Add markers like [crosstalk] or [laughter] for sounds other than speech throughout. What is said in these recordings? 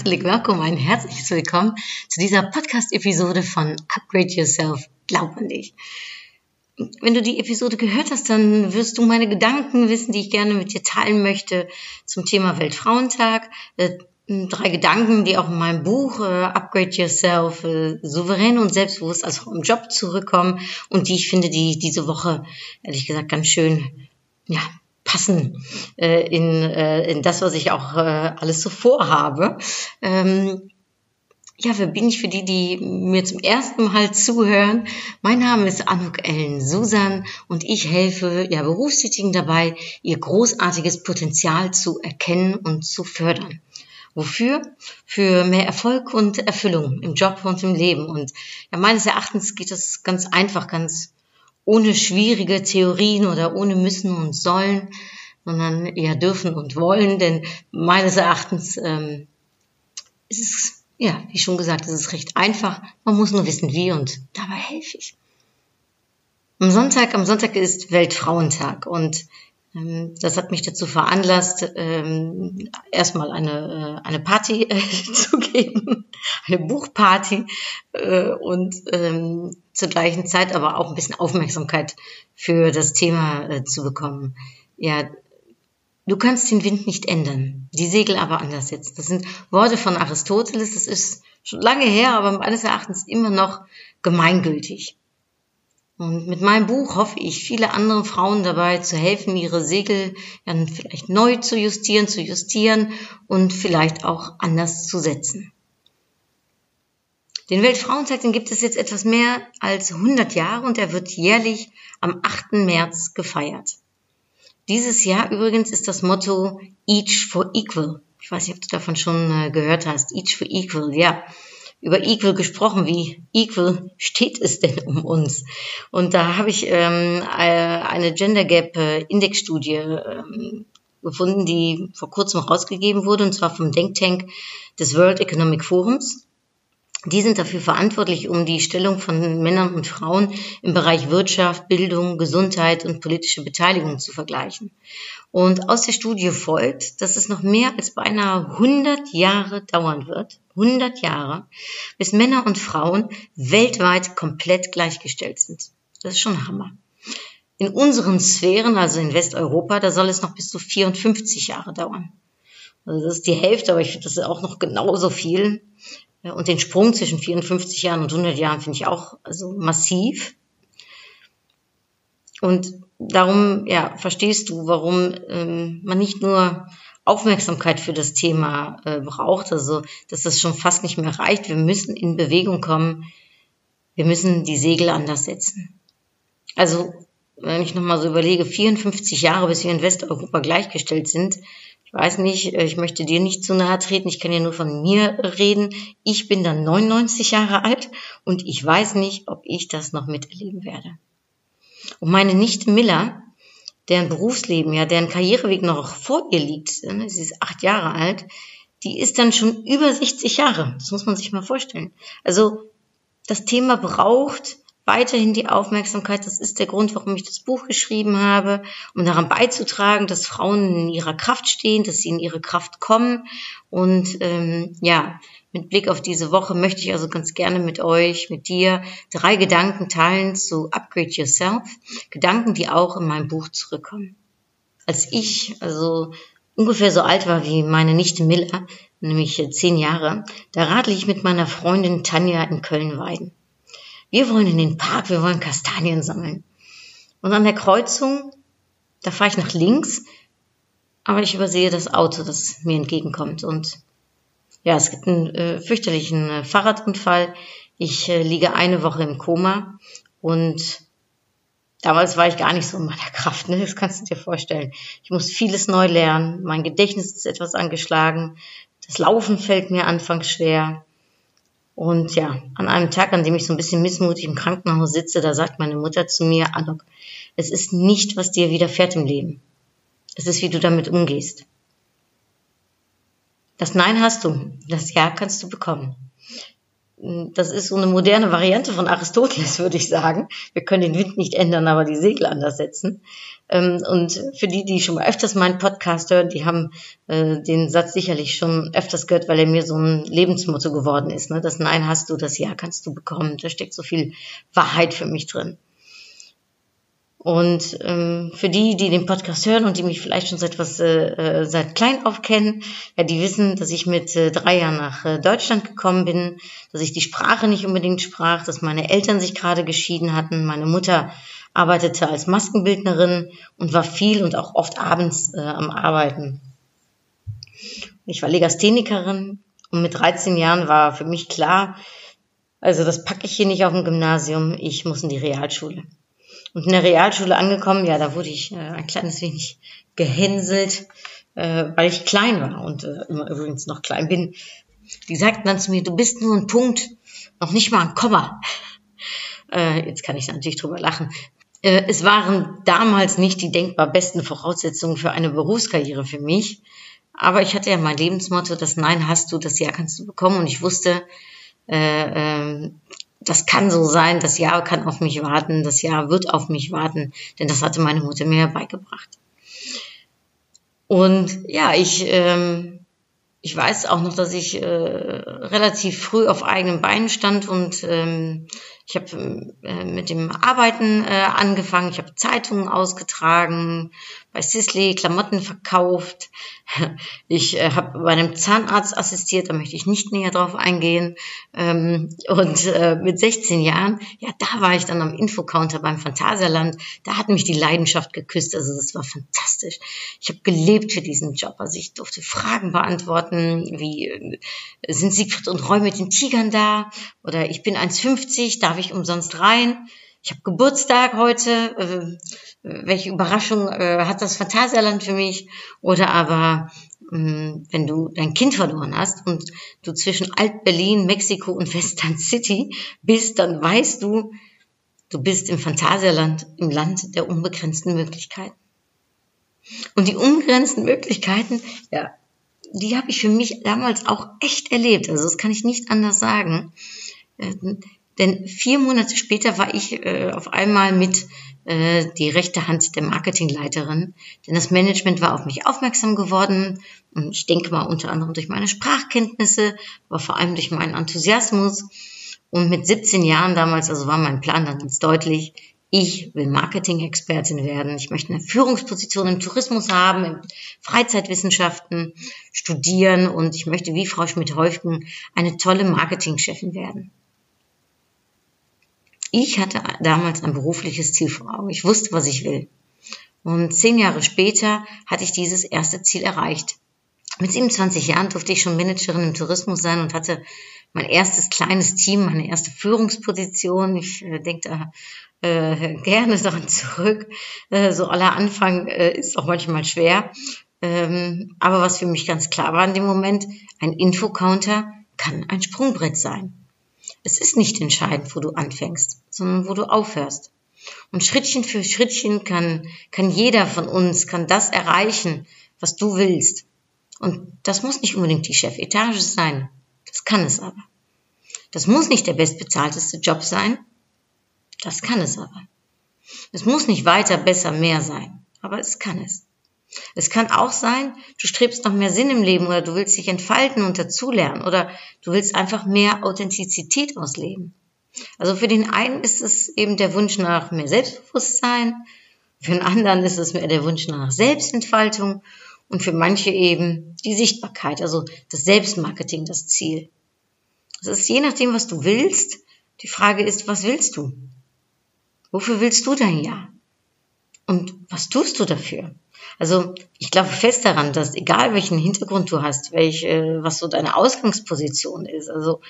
Herzlich willkommen, ein herzliches Willkommen zu dieser Podcast-Episode von Upgrade Yourself. Glaub an dich. Wenn du die Episode gehört hast, dann wirst du meine Gedanken wissen, die ich gerne mit dir teilen möchte zum Thema Weltfrauentag. Äh, Drei Gedanken, die auch in meinem Buch äh, Upgrade Yourself äh, souverän und selbstbewusst als Frau im Job zurückkommen und die ich finde, die diese Woche ehrlich gesagt ganz schön ja, passen äh, in, äh, in das, was ich auch äh, alles so vorhabe. Ähm, ja, wer bin ich für die, die mir zum ersten Mal zuhören? Mein Name ist Anuk Ellen Susan und ich helfe ja Berufstätigen dabei, ihr großartiges Potenzial zu erkennen und zu fördern. Wofür? Für mehr Erfolg und Erfüllung im Job und im Leben. Und ja, meines Erachtens geht das ganz einfach, ganz ohne schwierige Theorien oder ohne müssen und sollen, sondern eher dürfen und wollen, denn meines Erachtens ähm, ist es, ja, wie schon gesagt, es ist recht einfach. Man muss nur wissen, wie und dabei helfe ich. Am Sonntag, am Sonntag ist Weltfrauentag und das hat mich dazu veranlasst, ähm, erstmal eine, äh, eine Party äh, [laughs] zu geben, eine Buchparty äh, und ähm, zur gleichen Zeit aber auch ein bisschen Aufmerksamkeit für das Thema zu bekommen. Ja, du kannst den Wind nicht ändern, die Segel aber anders setzen. Das sind Worte von Aristoteles, das ist schon lange her, aber meines Erachtens immer noch gemeingültig. Und mit meinem Buch hoffe ich, viele anderen Frauen dabei zu helfen, ihre Segel dann vielleicht neu zu justieren, zu justieren und vielleicht auch anders zu setzen. Den Weltfrauentag, den gibt es jetzt etwas mehr als 100 Jahre und er wird jährlich am 8. März gefeiert. Dieses Jahr übrigens ist das Motto Each for Equal. Ich weiß nicht, ob du davon schon äh, gehört hast. Each for Equal, ja über Equal gesprochen. Wie equal steht es denn um uns? Und da habe ich ähm, äh, eine Gender Gap äh, Index-Studie ähm, gefunden, die vor kurzem rausgegeben wurde, und zwar vom Denk Tank des World Economic Forums. Die sind dafür verantwortlich, um die Stellung von Männern und Frauen im Bereich Wirtschaft, Bildung, Gesundheit und politische Beteiligung zu vergleichen. Und aus der Studie folgt, dass es noch mehr als beinahe 100 Jahre dauern wird, 100 Jahre, bis Männer und Frauen weltweit komplett gleichgestellt sind. Das ist schon Hammer. In unseren Sphären, also in Westeuropa, da soll es noch bis zu 54 Jahre dauern. Also das ist die Hälfte, aber ich finde, das ist auch noch genauso viel. Und den Sprung zwischen 54 Jahren und 100 Jahren finde ich auch also massiv. Und darum, ja, verstehst du, warum ähm, man nicht nur Aufmerksamkeit für das Thema äh, braucht, also dass das schon fast nicht mehr reicht. Wir müssen in Bewegung kommen. Wir müssen die Segel anders setzen. Also, wenn ich nochmal so überlege, 54 Jahre, bis wir in Westeuropa gleichgestellt sind, ich weiß nicht, äh, ich möchte dir nicht zu nahe treten, ich kann ja nur von mir reden. Ich bin dann 99 Jahre alt und ich weiß nicht, ob ich das noch miterleben werde. Und meine Nichte Miller, deren Berufsleben, ja, deren Karriereweg noch vor ihr liegt, ne, sie ist acht Jahre alt, die ist dann schon über 60 Jahre. Das muss man sich mal vorstellen. Also das Thema braucht weiterhin die Aufmerksamkeit. Das ist der Grund, warum ich das Buch geschrieben habe, um daran beizutragen, dass Frauen in ihrer Kraft stehen, dass sie in ihre Kraft kommen. Und ähm, ja, mit Blick auf diese Woche möchte ich also ganz gerne mit euch, mit dir, drei Gedanken teilen zu Upgrade Yourself. Gedanken, die auch in meinem Buch zurückkommen. Als ich also ungefähr so alt war wie meine Nichte Miller, nämlich zehn Jahre, da radle ich mit meiner Freundin Tanja in Köln weiden. Wir wollen in den Park, wir wollen Kastanien sammeln. Und an der Kreuzung, da fahre ich nach links, aber ich übersehe das Auto, das mir entgegenkommt. Und ja, es gibt einen äh, fürchterlichen äh, Fahrradunfall. Ich äh, liege eine Woche im Koma und damals war ich gar nicht so in meiner [laughs] Kraft, ne? das kannst du dir vorstellen. Ich muss vieles neu lernen, mein Gedächtnis ist etwas angeschlagen, Das Laufen fällt mir anfangs schwer. Und ja, an einem Tag, an dem ich so ein bisschen missmutig im Krankenhaus sitze, da sagt meine Mutter zu mir, Anok, es ist nicht, was dir widerfährt im Leben. Es ist, wie du damit umgehst. Das Nein hast du, das Ja kannst du bekommen. Das ist so eine moderne Variante von Aristoteles, würde ich sagen. Wir können den Wind nicht ändern, aber die Segel anders setzen. Ähm, und für die, die schon mal öfters meinen Podcast hören, die haben äh, den Satz sicherlich schon öfters gehört, weil er mir so ein Lebensmotto geworden ist. Ne? Das Nein hast du, das Ja kannst du bekommen. Da steckt so viel Wahrheit für mich drin. Und ähm, für die, die den Podcast hören und die mich vielleicht schon seit was äh, äh, seit klein auf kennen, ja, die wissen, dass ich mit äh, drei Jahren nach äh, Deutschland gekommen bin, dass ich die Sprache nicht unbedingt sprach, dass meine Eltern sich gerade geschieden hatten, meine Mutter arbeitete als Maskenbildnerin und war viel und auch oft abends äh, am Arbeiten. Ich war Legasthenikerin und mit 13 Jahren war für mich klar, also das packe ich hier nicht auf dem Gymnasium, ich muss in die Realschule. Und in der Realschule angekommen, ja, da wurde ich äh, ein kleines wenig gehänselt, äh, weil ich klein war und äh, immer übrigens noch klein bin. Die sagten dann zu mir, du bist nur ein Punkt, noch nicht mal ein Komma. [laughs] Äh, jetzt kann ich natürlich drüber lachen. Äh, es waren damals nicht die denkbar besten Voraussetzungen für eine Berufskarriere für mich. Aber ich hatte ja mein Lebensmotto, das Nein hast du, das Ja kannst du bekommen. Und ich wusste, äh, äh, das kann so sein, das Jahr kann auf mich warten, das Jahr wird auf mich warten, denn das hatte meine Mutter mir beigebracht. Und ja, ich, ähm, ich weiß auch noch, dass ich äh, relativ früh auf eigenen Beinen stand und ähm, ich habe äh, mit dem Arbeiten äh, angefangen. Ich habe Zeitungen ausgetragen, bei Sisley Klamotten verkauft. [laughs] Ich äh, habe bei einem Zahnarzt assistiert, da möchte ich nicht näher drauf eingehen. Ähm, und äh, mit 16 Jahren, ja, da war ich dann am Infocounter beim Phantasialand. Da hat mich die Leidenschaft geküsst. Also das war fantastisch. Ich habe gelebt für diesen Job. Also ich durfte Fragen beantworten, wie äh, sind Siegfried und Roy mit den Tigern da? Oder ich bin 1,50, darf ich umsonst rein? Ich habe Geburtstag heute. Äh, welche Überraschung äh, hat das Phantasialand für mich? Oder aber, hm, wenn du dein Kind verloren hast und du zwischen Alt-Berlin, Mexiko und Western City bist, dann weißt du, du bist im Phantasialand, im Land der unbegrenzten Möglichkeiten. Und die unbegrenzten Möglichkeiten, ja, die habe ich für mich damals auch echt erlebt. Also das kann ich nicht anders sagen. Denn vier Monate später war ich äh, auf einmal mit äh, die rechte Hand der Marketingleiterin. Denn das Management war auf mich aufmerksam geworden. Und ich denke mal unter anderem durch meine Sprachkenntnisse, aber vor allem durch meinen Enthusiasmus. Und mit 17 Jahren damals, also war mein Plan dann ganz deutlich, ich will Marketing-Expertin werden. Ich möchte eine Führungsposition im Tourismus haben, in Freizeitwissenschaften studieren und ich möchte wie Frau Schmidt-Häufgen eine tolle Marketingchefin werden. Ich hatte damals ein berufliches Ziel vor Augen. Ich wusste, was ich will. Und zehn Jahre später hatte ich dieses erste Ziel erreicht. Mit 27 Jahren durfte ich schon Managerin im Tourismus sein und hatte mein erstes kleines Team, meine erste Führungsposition. Ich äh, denke da äh, gerne daran zurück. Äh, so aller Anfang äh, ist auch manchmal schwer. Ähm, aber was für mich ganz klar war in dem Moment, ein Infocounter kann ein Sprungbrett sein. Es ist nicht entscheidend, wo du anfängst, sondern wo du aufhörst. Und Schrittchen für Schrittchen kann, kann jeder von uns, kann das erreichen, was du willst. Und das muss nicht unbedingt die Chefetage sein. Das kann es aber. Das muss nicht der bestbezahlteste Job sein. Das kann es aber. Es muss nicht weiter, besser, mehr sein. Aber es kann es. Es kann auch sein, du strebst nach mehr Sinn im Leben oder du willst dich entfalten und dazulernen oder du willst einfach mehr Authentizität ausleben. Also für den einen ist es eben der Wunsch nach mehr Selbstbewusstsein, für den anderen ist es mehr der Wunsch nach Selbstentfaltung und für manche eben die Sichtbarkeit, also das Selbstmarketing, das Ziel. Es ist je nachdem, was du willst. Die Frage ist, was willst du? Wofür willst du dein Ja? Und was tust du dafür? Also ich glaube fest daran, dass egal welchen Hintergrund du hast, welch, äh, was so deine Ausgangsposition ist, also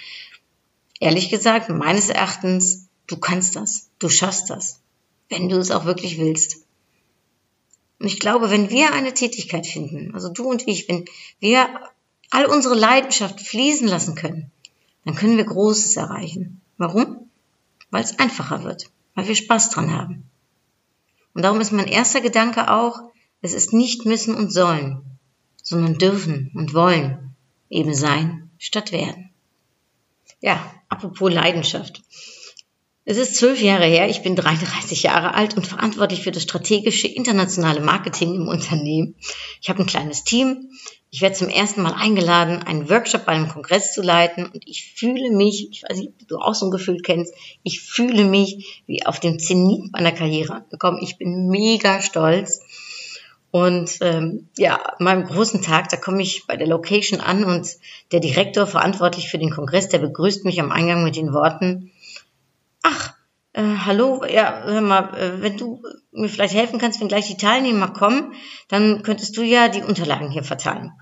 ehrlich gesagt, meines Erachtens, du kannst das, du schaffst das, wenn du es auch wirklich willst. Und ich glaube, wenn wir eine Tätigkeit finden, also du und ich, wenn wir all unsere Leidenschaft fließen lassen können, dann können wir Großes erreichen. Warum? Weil es einfacher wird, weil wir Spaß dran haben. Und darum ist mein erster Gedanke auch, es ist nicht müssen und sollen, sondern dürfen und wollen eben sein statt werden. Ja, apropos Leidenschaft. Es ist zwölf Jahre her, ich bin 33 Jahre alt und verantwortlich für das strategische internationale Marketing im Unternehmen. Ich habe ein kleines Team. Ich werde zum ersten Mal eingeladen, einen Workshop bei einem Kongress zu leiten und ich fühle mich, ich weiß nicht, ob du auch so ein Gefühl kennst, ich fühle mich wie auf dem Zenit meiner Karriere angekommen. Ich bin mega stolz. Und ähm, ja, meinem großen Tag, da komme ich bei der Location an und der Direktor verantwortlich für den Kongress, der begrüßt mich am Eingang mit den Worten, ach, äh, hallo, ja, hör mal, äh, wenn du mir vielleicht helfen kannst, wenn gleich die Teilnehmer kommen, dann könntest du ja die Unterlagen hier verteilen.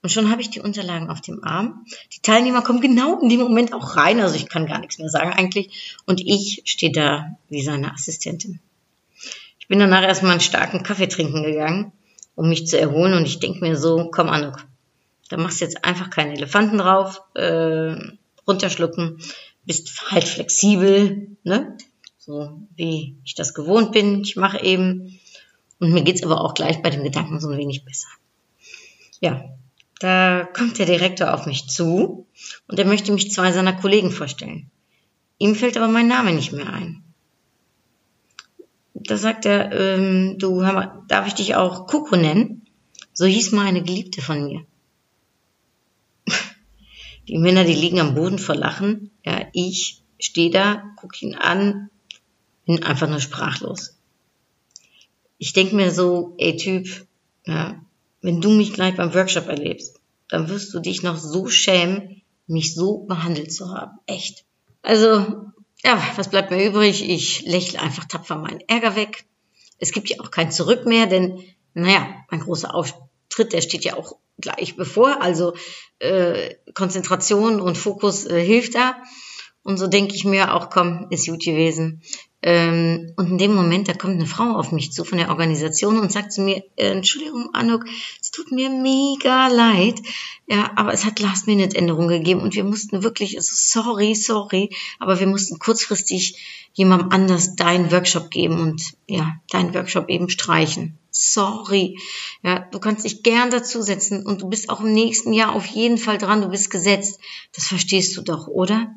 Und schon habe ich die Unterlagen auf dem Arm. Die Teilnehmer kommen genau in dem Moment auch rein, also ich kann gar nichts mehr sagen eigentlich. Und ich stehe da wie seine Assistentin. Ich bin danach erstmal einen starken Kaffee trinken gegangen, um mich zu erholen. Und ich denke mir so, komm Anuk, da machst du jetzt einfach keinen Elefanten drauf, äh, runterschlucken, bist halt flexibel, ne? so wie ich das gewohnt bin. Ich mache eben. Und mir geht's aber auch gleich bei dem Gedanken so ein wenig besser. Ja, da kommt der Direktor auf mich zu und er möchte mich zwei seiner Kollegen vorstellen. Ihm fällt aber mein Name nicht mehr ein. Da sagt er, ähm, du, hör mal, darf ich dich auch Coco nennen? So hieß mal eine Geliebte von mir. [laughs] Die Männer, die liegen am Boden vor Lachen. Ja, ich stehe da, gucke ihn an, bin einfach nur sprachlos. Ich denke mir so, ey Typ, ja, wenn du mich gleich beim Workshop erlebst, dann wirst du dich noch so schämen, mich so behandelt zu haben. Echt. Also, ja, was bleibt mir übrig? Ich lächle einfach tapfer meinen Ärger weg. Es gibt ja auch kein Zurück mehr, denn, naja, mein großer Auftritt, der steht ja auch gleich bevor. Also äh, Konzentration und Fokus äh, hilft da. Und so denke ich mir auch, komm, ist gut gewesen. Ähm, und in dem Moment, da kommt eine Frau auf mich zu von der Organisation und sagt zu mir, äh, Entschuldigung, Anuk, es tut mir mega leid, ja, aber es hat Last-Minute-Änderungen gegeben und wir mussten wirklich, also sorry, sorry, aber wir mussten kurzfristig jemandem anders deinen Workshop geben und ja, deinen Workshop eben streichen. Sorry. Ja, du kannst dich gern dazusetzen und du bist auch im nächsten Jahr auf jeden Fall dran, du bist gesetzt. Das verstehst du doch, oder?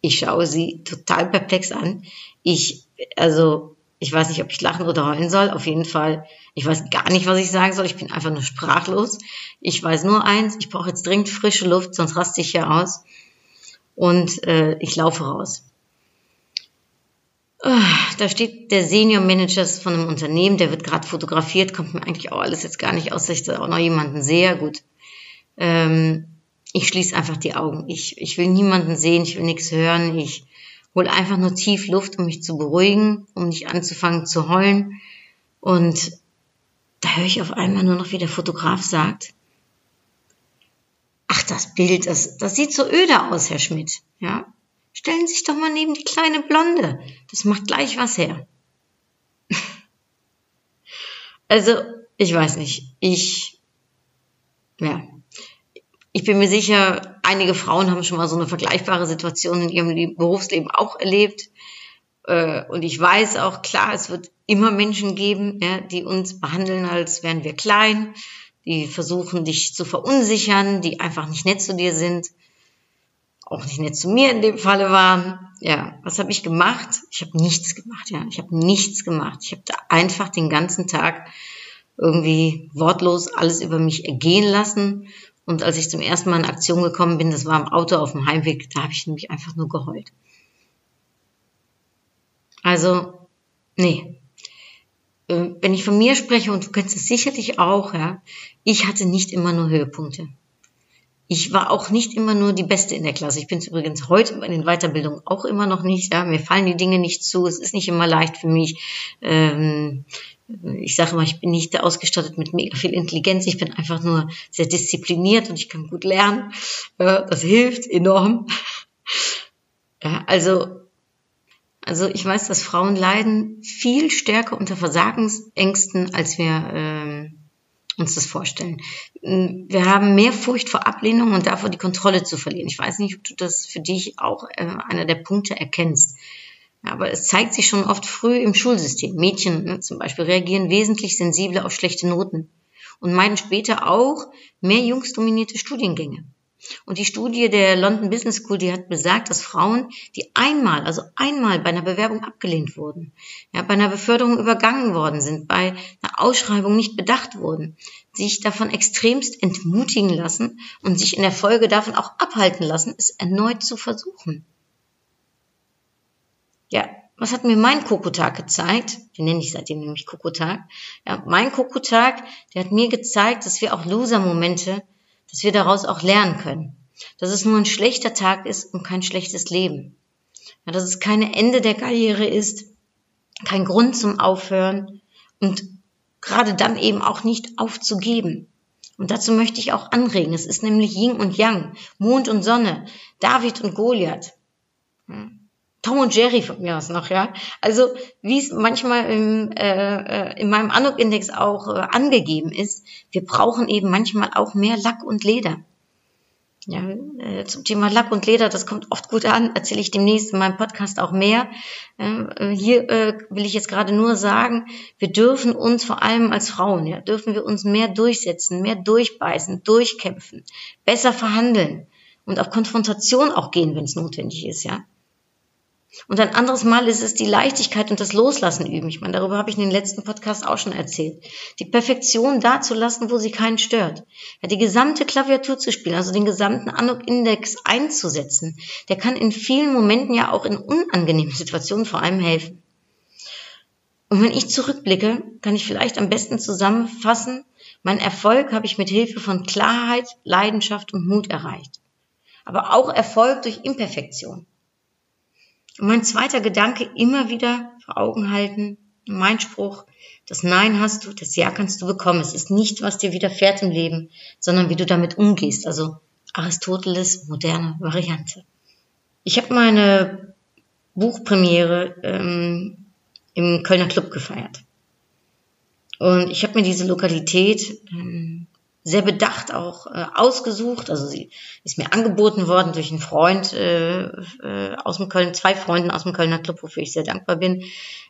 Ich schaue sie total perplex an. Ich, also, ich weiß nicht, ob ich lachen oder heulen soll. Auf jeden Fall, ich weiß gar nicht, was ich sagen soll. Ich bin einfach nur sprachlos. Ich weiß nur eins, ich brauche jetzt dringend frische Luft, sonst raste ich hier aus. Und äh, ich laufe raus. Ah, da steht der Senior Manager von einem Unternehmen, der wird gerade fotografiert, kommt mir eigentlich auch alles jetzt gar nicht aus, dass ich da auch noch jemanden sehe. Gut. Ähm, ich schließe einfach die Augen. Ich, ich will niemanden sehen, ich will nichts hören. Ich hole einfach nur tief Luft, um mich zu beruhigen, um nicht anzufangen zu heulen. Und da höre ich auf einmal nur noch, wie der Fotograf sagt, ach, das Bild, das, das sieht so öde aus, Herr Schmidt. Ja? Stellen Sie sich doch mal neben die kleine Blonde. Das macht gleich was her. [laughs] also, ich weiß nicht. Ich, ja, ich bin mir sicher, einige Frauen haben schon mal so eine vergleichbare Situation in ihrem Berufsleben auch erlebt. Äh, und ich weiß auch, klar, es wird immer Menschen geben, die uns behandeln, als wären wir klein, die versuchen, dich zu verunsichern, die einfach nicht nett zu dir sind, auch nicht nett zu mir in dem Falle waren. Ja, was habe ich gemacht? Ich habe nichts gemacht, ja. Ich habe nichts gemacht. Ich habe da einfach den ganzen Tag irgendwie wortlos alles über mich ergehen lassen und als ich zum ersten Mal in Aktion gekommen bin, das war im Auto auf dem Heimweg, da habe ich nämlich einfach nur geheult. Also, nee. Ähm, wenn ich von mir spreche, und du kennst es sicherlich auch, ja, ich hatte nicht immer nur Höhepunkte. Ich war auch nicht immer nur die Beste in der Klasse. Ich bin es übrigens heute in den Weiterbildungen auch immer noch nicht. Ja. Mir fallen die Dinge nicht zu. Es ist nicht immer leicht für mich. Ähm, ich sage mal, ich bin nicht ausgestattet mit mega viel Intelligenz, ich bin einfach nur sehr diszipliniert und ich kann gut lernen. Das hilft enorm. [laughs] Also, also ich weiß, dass Frauen leiden viel stärker unter Versagensängsten, als wir ähm, uns das vorstellen. Wir haben mehr Furcht vor Ablehnung und davor, die Kontrolle zu verlieren. Ich weiß nicht, ob du das für dich auch äh, einer der Punkte erkennst. Aber es zeigt sich schon oft früh im Schulsystem. Mädchen ne, zum Beispiel reagieren wesentlich sensibler auf schlechte Noten und meiden später auch mehr jungsdominierte Studiengänge. Und die Studie der London Business School, die hat besagt, dass Frauen, die einmal, also einmal bei einer Bewerbung abgelehnt wurden, ja, bei einer Beförderung übergangen worden sind, bei einer Ausschreibung nicht bedacht wurden, sich davon extremst entmutigen lassen und sich in der Folge davon auch abhalten lassen, es erneut zu versuchen. Ja, was hat mir mein Kokotag gezeigt? Den nenne ich seitdem nämlich Kokotag. Ja, mein Kokotag, der hat mir gezeigt, dass wir auch Loser-Momente dass wir daraus auch lernen können. Dass es nur ein schlechter Tag ist und kein schlechtes Leben. Ja, dass es keine Ende der Karriere ist, kein Grund zum Aufhören und gerade dann eben auch nicht aufzugeben. Und dazu möchte ich auch anregen. Es ist nämlich Yin und Yang, Mond und Sonne, David und Goliath. Tom und Jerry von mir aus noch, ja. Also wie es manchmal im, äh, äh in meinem Anuk-Index auch äh, angegeben ist, wir brauchen eben manchmal auch mehr Lack und Leder. Ja, äh, zum Thema Lack und Leder, das kommt oft gut an, erzähle ich demnächst in meinem Podcast auch mehr. Äh, hier äh, will ich jetzt gerade nur sagen, wir dürfen uns vor allem als Frauen, ja, dürfen wir uns mehr durchsetzen, mehr durchbeißen, durchkämpfen, besser verhandeln und auf Konfrontation auch gehen, wenn es notwendig ist, ja. Und ein anderes Mal ist es die Leichtigkeit und das Loslassen üben. Ich meine, darüber habe ich in den letzten Podcast auch schon erzählt. Die Perfektion da zu lassen, wo sie keinen stört. Ja, die gesamte Klaviatur zu spielen, also den gesamten Anok-Index einzusetzen, der kann in vielen Momenten ja auch in unangenehmen [laughs] Situationen vor allem helfen. Und wenn ich zurückblicke, kann ich vielleicht am besten zusammenfassen, mein Erfolg habe ich mit Hilfe von Klarheit, Leidenschaft und Mut erreicht. Aber auch Erfolg durch Imperfektion. Und mein zweiter Gedanke immer wieder vor Augen halten, mein Spruch, das Nein hast du, das Ja kannst du bekommen. Es ist nicht, was dir widerfährt im Leben, sondern wie du damit umgehst. Also Aristoteles moderne Variante. Ich habe meine Buchpremiere ähm, im Kölner Club gefeiert. Und ich habe mir diese Lokalität ähm, sehr bedacht auch äh, ausgesucht. Also sie ist mir angeboten worden durch einen Freund äh, äh, aus dem Köln, zwei Freunden aus dem Kölner Club, wofür ich sehr dankbar bin.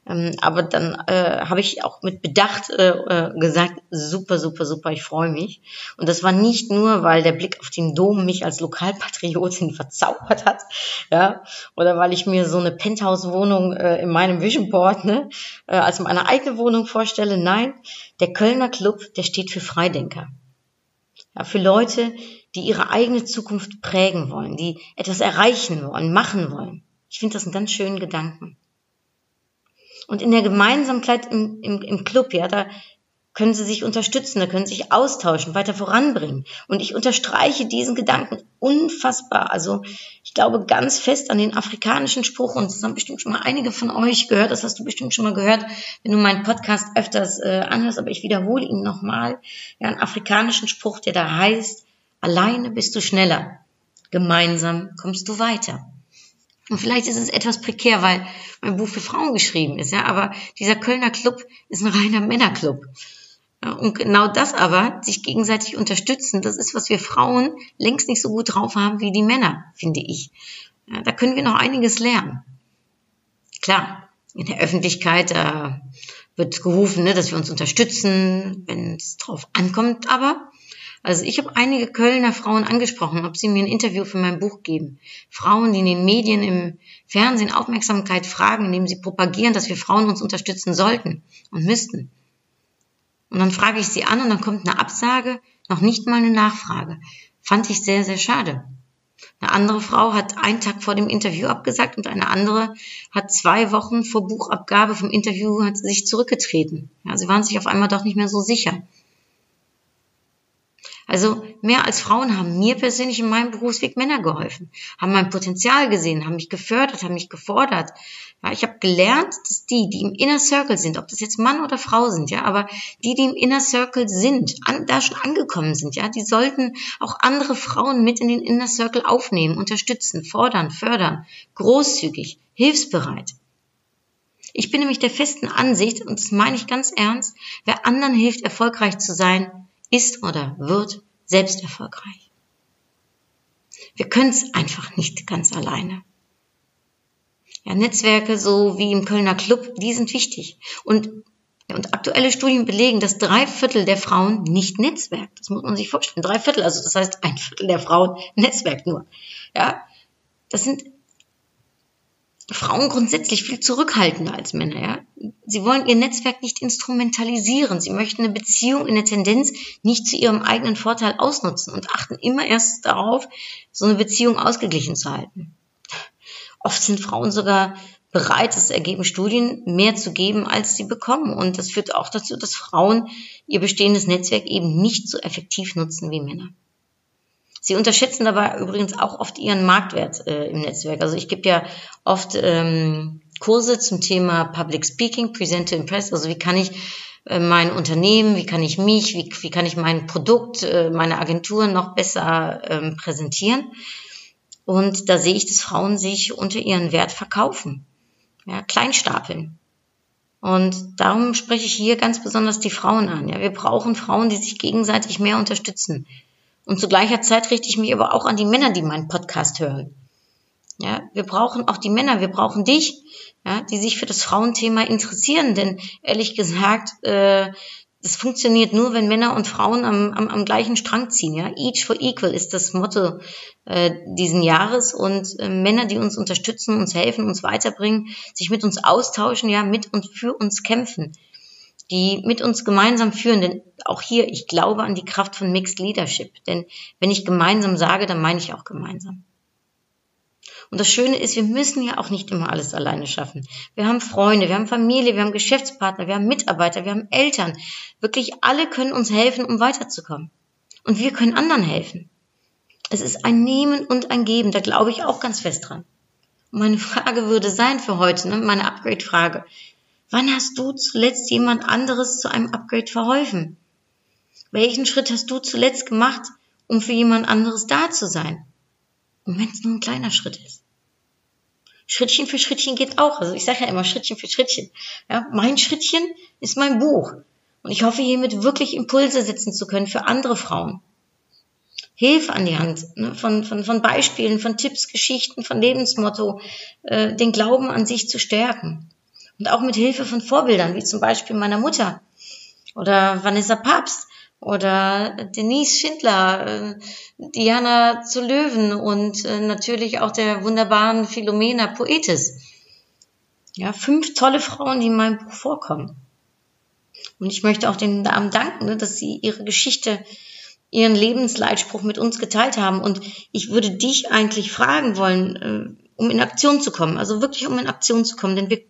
Ähm, aber dann äh, habe ich auch mit Bedacht äh, äh, gesagt, super, super, super, ich freue mich. Und das war nicht nur, weil der Blick auf den Dom mich als Lokalpatriotin [laughs] verzaubert hat, ja, oder weil ich mir so eine Penthouse-Wohnung äh, in meinem Vision Board, ne, äh, als meine eigene Wohnung vorstelle. Nein, der Kölner Club, der steht für Freidenker. Für Leute, die ihre eigene Zukunft prägen wollen, die etwas erreichen wollen, machen wollen. Ich finde das einen ganz schönen Gedanken. Und in der Gemeinsamkeit im, im, im Club, ja, da können sie sich unterstützen, da können sie sich austauschen, weiter voranbringen. Und ich unterstreiche diesen Gedanken unfassbar. Also ich glaube ganz fest an den afrikanischen Spruch, und das haben bestimmt schon mal einige von euch gehört, das hast du bestimmt schon mal gehört, wenn du meinen Podcast öfters äh, anhörst, aber ich wiederhole ihn nochmal. Ja, einen afrikanischen Spruch, der da heißt, alleine bist du schneller, gemeinsam kommst du weiter. Und vielleicht ist es etwas prekär, weil mein Buch für Frauen geschrieben ist, ja, aber dieser Kölner Club ist ein reiner Männerclub. Und genau das aber, sich gegenseitig unterstützen, das ist, was wir Frauen längst nicht so gut drauf haben wie die Männer, finde ich. Da können wir noch einiges lernen. Klar, in der Öffentlichkeit äh, wird gerufen, ne, dass wir uns unterstützen, wenn es drauf ankommt, aber also ich habe einige Kölner Frauen angesprochen, ob sie mir ein Interview für mein Buch geben. Frauen, die in den Medien, im Fernsehen Aufmerksamkeit fragen, indem sie propagieren, dass wir Frauen uns unterstützen sollten und müssten. Und dann frage ich sie an und dann kommt eine Absage, noch nicht mal eine Nachfrage. Fand ich sehr, sehr schade. Eine andere Frau hat einen Tag vor dem Interview abgesagt und eine andere hat zwei Wochen vor Buchabgabe vom Interview hat sich zurückgetreten. Ja, sie waren sich auf einmal doch nicht mehr so sicher. Also mehr als Frauen haben mir persönlich in meinem Berufsweg Männer geholfen, haben mein Potenzial gesehen, haben mich gefördert, haben mich gefordert. Ja, ich habe gelernt, dass die, die im Inner Circle sind, ob das jetzt Mann oder Frau sind, ja, aber die, die im Inner Circle sind, an, da schon angekommen sind, ja, die sollten auch andere Frauen mit in den Inner Circle aufnehmen, unterstützen, fordern, fördern, großzügig, hilfsbereit. Ich bin nämlich der festen Ansicht, und das meine ich ganz ernst, wer anderen hilft, erfolgreich zu sein, ist oder wird selbst erfolgreich. Wir können es einfach nicht ganz alleine. Ja, Netzwerke, so wie im Kölner Club, die sind wichtig. Und, und aktuelle Studien belegen, dass drei Viertel der Frauen nicht netzwerkt. Das muss man sich vorstellen. Drei Viertel, also das heißt ein Viertel der Frauen netzwerkt nur. Ja, das sind Frauen grundsätzlich viel zurückhaltender als Männer. Ja? Sie wollen ihr Netzwerk nicht instrumentalisieren. Sie möchten eine Beziehung in der Tendenz nicht zu ihrem eigenen Vorteil ausnutzen und achten immer erst darauf, so eine Beziehung ausgeglichen zu halten. Oft sind Frauen sogar bereit, das ergeben Studien, mehr zu geben, als sie bekommen. Und das führt auch dazu, dass Frauen ihr bestehendes Netzwerk eben nicht so effektiv nutzen wie Männer. Sie unterschätzen dabei übrigens auch oft ihren Marktwert äh, im Netzwerk. Also ich gebe ja oft ähm, Kurse zum Thema Public Speaking, Present to Impress. Also wie kann ich äh, mein Unternehmen, wie kann ich mich, wie, wie kann ich mein Produkt, äh, meine Agentur noch besser ähm, präsentieren. Und da sehe ich, dass Frauen sich unter ihren Wert verkaufen, ja, kleinstapeln. Und darum spreche ich hier ganz besonders die Frauen an. Ja, wir brauchen Frauen, die sich gegenseitig mehr unterstützen. Und zu gleicher Zeit richte ich mich aber auch an die Männer, die meinen Podcast hören. Ja, wir brauchen auch die Männer, wir brauchen dich, ja, die sich für das Frauenthema interessieren. Denn ehrlich gesagt, äh, das funktioniert nur, wenn Männer und Frauen am, am, am gleichen Strang ziehen. Ja? Each for equal ist das Motto äh, diesen Jahres. Und äh, Männer, die uns unterstützen, uns helfen, uns weiterbringen, sich mit uns austauschen, ja, mit und für uns kämpfen die mit uns gemeinsam führen. Denn auch hier, ich glaube an die Kraft von Mixed Leadership. Denn wenn ich gemeinsam sage, dann meine ich auch gemeinsam. Und das Schöne ist, wir müssen ja auch nicht immer alles alleine schaffen. Wir haben Freunde, wir haben Familie, wir haben Geschäftspartner, wir haben Mitarbeiter, wir haben Eltern. Wirklich alle können uns helfen, um weiterzukommen. Und wir können anderen helfen. Es ist ein Nehmen und ein Geben, da glaube ich auch ganz fest dran. Meine Frage würde sein für heute, ne, meine Upgrade-Frage. Wann hast du zuletzt jemand anderes zu einem Upgrade verholfen? Welchen Schritt hast du zuletzt gemacht, um für jemand anderes da zu sein? Und wenn es nur ein kleiner Schritt ist. Schrittchen für Schrittchen geht auch. Also ich sage ja immer Schrittchen für Schrittchen. Ja, mein Schrittchen ist mein Buch. Und ich hoffe hiermit wirklich Impulse setzen zu können für andere Frauen. Hilfe an die Hand ne, von, von, von Beispielen, von Tipps, Geschichten, von Lebensmotto, äh, den Glauben an sich zu stärken. Und auch mit Hilfe von Vorbildern, wie zum Beispiel meiner Mutter oder Vanessa Papst oder Denise Schindler, äh, Diana zu Löwen und äh, natürlich auch der wunderbaren Philomena Poetis. Ja, fünf tolle Frauen, die in meinem Buch vorkommen. Und ich möchte auch den Damen danken, ne, dass sie ihre Geschichte, ihren Lebensleitspruch mit uns geteilt haben. Und ich würde dich eigentlich fragen wollen, äh, um in Aktion zu kommen, also wirklich um in Aktion zu kommen, denn wir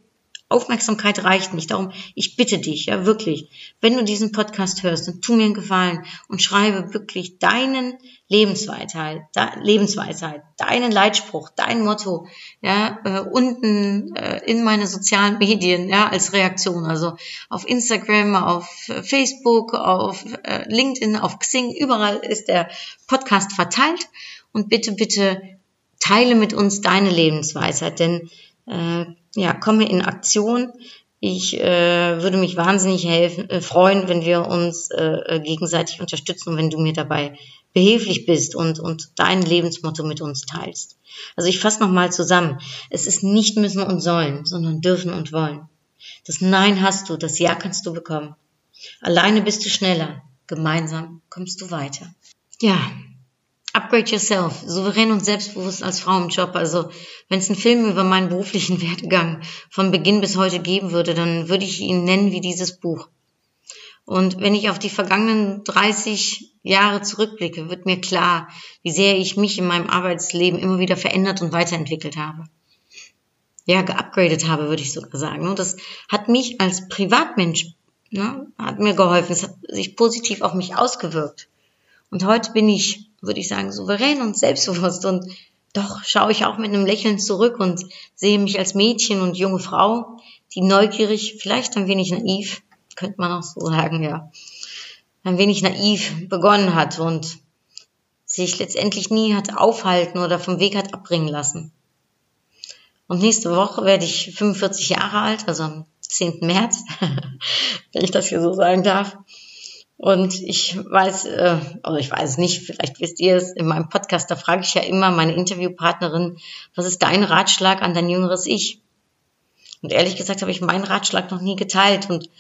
Aufmerksamkeit reicht nicht. Darum, ich bitte dich, ja wirklich, wenn du diesen Podcast hörst, dann tu mir einen Gefallen und schreibe wirklich deinen Lebensweisheit, de, Lebensweisheit, deinen Leitspruch, dein Motto, ja, äh, unten äh, in meine sozialen Medien, ja, als Reaktion. Also auf Instagram, auf Facebook, auf äh, LinkedIn, auf Xing, überall ist der Podcast verteilt. Und bitte, bitte teile mit uns deine Lebensweisheit, denn äh, ja, komme in Aktion. Ich äh, würde mich wahnsinnig helfen, äh, freuen, wenn wir uns äh, äh, gegenseitig unterstützen und wenn du mir dabei behilflich bist und, und dein Lebensmotto mit uns teilst. Also ich fasse nochmal zusammen. Es ist nicht müssen und sollen, sondern dürfen und wollen. Das Nein hast du, das Ja kannst du bekommen. Alleine bist du schneller, gemeinsam kommst du weiter. Ja, Upgrade Yourself, souverän und selbstbewusst als Frau im Job. Also wenn es einen Film über meinen beruflichen [laughs] Werdegang von Beginn bis heute geben würde, dann würde ich ihn nennen wie dieses Buch. Und wenn ich auf die vergangenen 30 Jahre zurückblicke, wird mir klar, wie sehr ich mich in meinem Arbeitsleben immer wieder verändert und weiterentwickelt habe. Ja, geupgradet habe, würde ich sogar sagen. Und das hat mich als Privatmensch, ne, hat mir geholfen. Es hat sich positiv auf mich ausgewirkt. Und heute bin ich würde ich sagen, souverän und selbstbewusst. Und doch schaue ich auch mit einem Lächeln zurück und sehe mich als Mädchen und junge Frau, die neugierig, vielleicht ein wenig naiv, könnte man auch so sagen, ja, ein wenig naiv begonnen hat und sich letztendlich nie hat aufhalten oder vom Weg hat abbringen lassen. Und nächste Woche werde ich 45 Jahre alt, also am 10. März, [laughs] wenn ich das hier so sagen darf. Und ich weiß, äh, oder ich weiß es nicht, vielleicht wisst ihr es, in meinem Podcast, da frage ich ja immer meine Interviewpartnerin, was ist dein Ratschlag an dein jüngeres Ich? Und ehrlich gesagt habe ich meinen Ratschlag noch nie geteilt. Und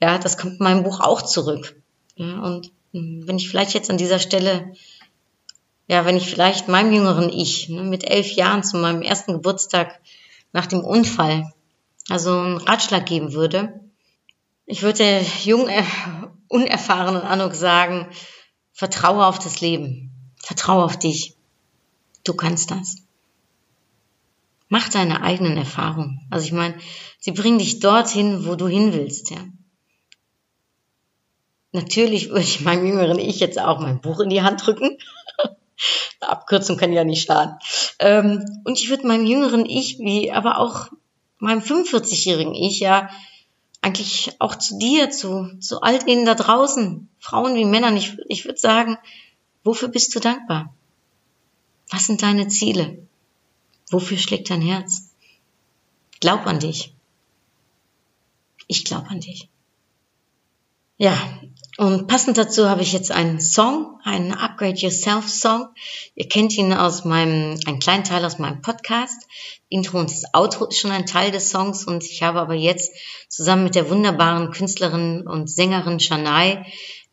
ja, das kommt in meinem Buch auch zurück. Ja, und hm, wenn ich vielleicht jetzt an dieser Stelle, ja, wenn ich vielleicht meinem jüngeren Ich ne, mit elf Jahren zu meinem ersten Geburtstag nach dem Unfall, also einen Ratschlag geben würde, ich würde jung, äh, unerfahrenen Anuk sagen, vertraue auf das Leben, vertraue auf dich. Du kannst das. Mach deine eigenen Erfahrungen. Also ich meine, sie bringen dich dorthin, wo du hin willst, ja. Natürlich würde ich meinem jüngeren Ich jetzt auch mein Buch in die Hand drücken. [laughs] Eine Abkürzung kann ja nicht schaden. Ähm, und ich würde meinem jüngeren Ich, wie aber auch meinem 45-jährigen Ich, ja, eigentlich auch zu dir, zu, zu all denen da draußen, Frauen wie Männern, ich, ich würde sagen, wofür bist du dankbar? Was sind deine Ziele? Wofür schlägt dein Herz? Glaub an dich. Ich glaube an dich. Ja, und passend dazu habe ich jetzt einen Song, einen Upgrade Yourself Song. Ihr kennt ihn aus meinem, einen kleinen Teil aus meinem Podcast. Intro und das Outro ist schon ein Teil des Songs und ich habe aber jetzt zusammen mit der wunderbaren Künstlerin und Sängerin Shanai,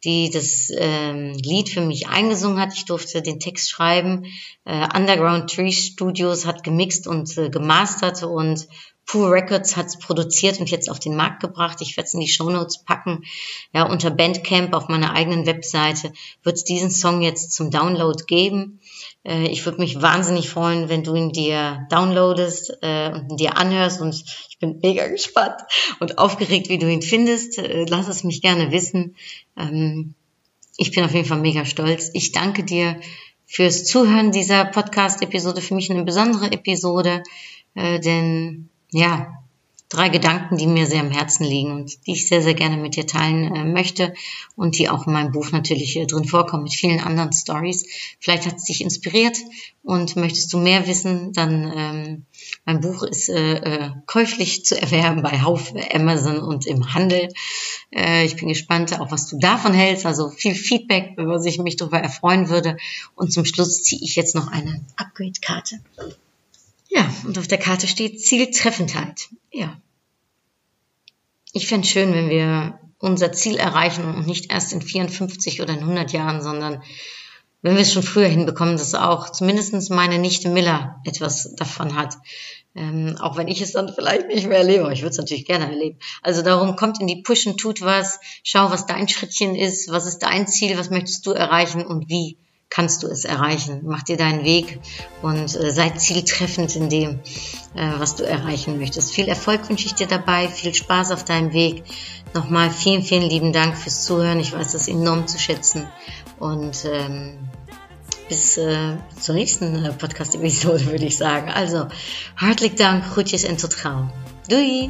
die das ähm, Lied für mich eingesungen hat. Ich durfte den Text schreiben. Äh, Underground Tree Studios hat gemixt und äh, gemastert und Pooh Records hat es produziert und jetzt auf den Markt gebracht. Ich werde es in die Show Notes packen. Ja, unter Bandcamp auf meiner eigenen Webseite wird es diesen Song jetzt zum Download geben. Äh, ich würde mich wahnsinnig freuen, wenn du ihn dir downloadest äh, und ihn dir anhörst. Und ich bin mega gespannt und aufgeregt, wie du ihn findest. Äh, lass es mich gerne wissen. Ähm, ich bin auf jeden Fall mega stolz. Ich danke dir fürs Zuhören dieser Podcast-Episode. Für mich eine besondere Episode, äh, denn ja, drei Gedanken, die mir sehr am Herzen liegen und die ich sehr, sehr gerne mit dir teilen äh, möchte und die auch in meinem Buch natürlich äh, drin vorkommen mit vielen anderen Stories. Vielleicht hat es dich inspiriert und möchtest du mehr wissen, dann ähm, mein Buch ist äh, äh, käuflich zu erwerben bei Haufe, Amazon und im Handel. Äh, ich bin gespannt, auch was du davon hältst. Also viel Feedback, über was ich mich darüber erfreuen würde. Und zum Schluss ziehe ich jetzt noch eine Upgrade-Karte. Ja, und auf der Karte steht Zieltreffendheit. Ja. Ich fände schön, wenn wir unser Ziel erreichen und nicht erst in 54 oder in 100 Jahren, sondern wenn wir es schon früher hinbekommen, dass auch zumindestens meine Nichte Miller etwas davon hat. Ähm, auch wenn ich es dann vielleicht nicht mehr erlebe. Ich würde es natürlich gerne erleben. Also darum kommt in die Pushen, tut was, schau, was dein Schrittchen ist, was ist dein Ziel, was möchtest du erreichen und wie kannst du es erreichen. Mach dir deinen Weg und äh, sei zieltreffend in dem, äh, was du erreichen möchtest. Viel Erfolg wünsche ich dir dabei, viel Spaß auf deinem Weg. Nochmal vielen, vielen lieben Dank fürs Zuhören. Ich weiß das enorm zu schätzen und ähm, bis äh, zur nächsten äh, Podcast-Episode [laughs] würde ich sagen. Also, hartelijk dank, groetjes en tot gauw. Doei!